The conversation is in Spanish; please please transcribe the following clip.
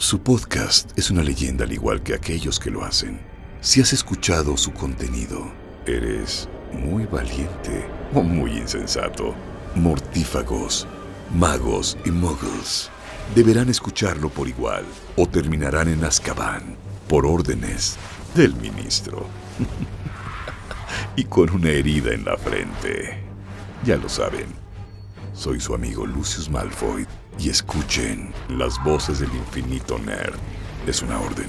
Su podcast es una leyenda al igual que aquellos que lo hacen. Si has escuchado su contenido, eres muy valiente o muy insensato. Mortífagos, magos y muggles deberán escucharlo por igual o terminarán en Azkaban por órdenes del ministro. y con una herida en la frente. Ya lo saben. Soy su amigo Lucius Malfoy y escuchen las voces del infinito nerd. Es una orden.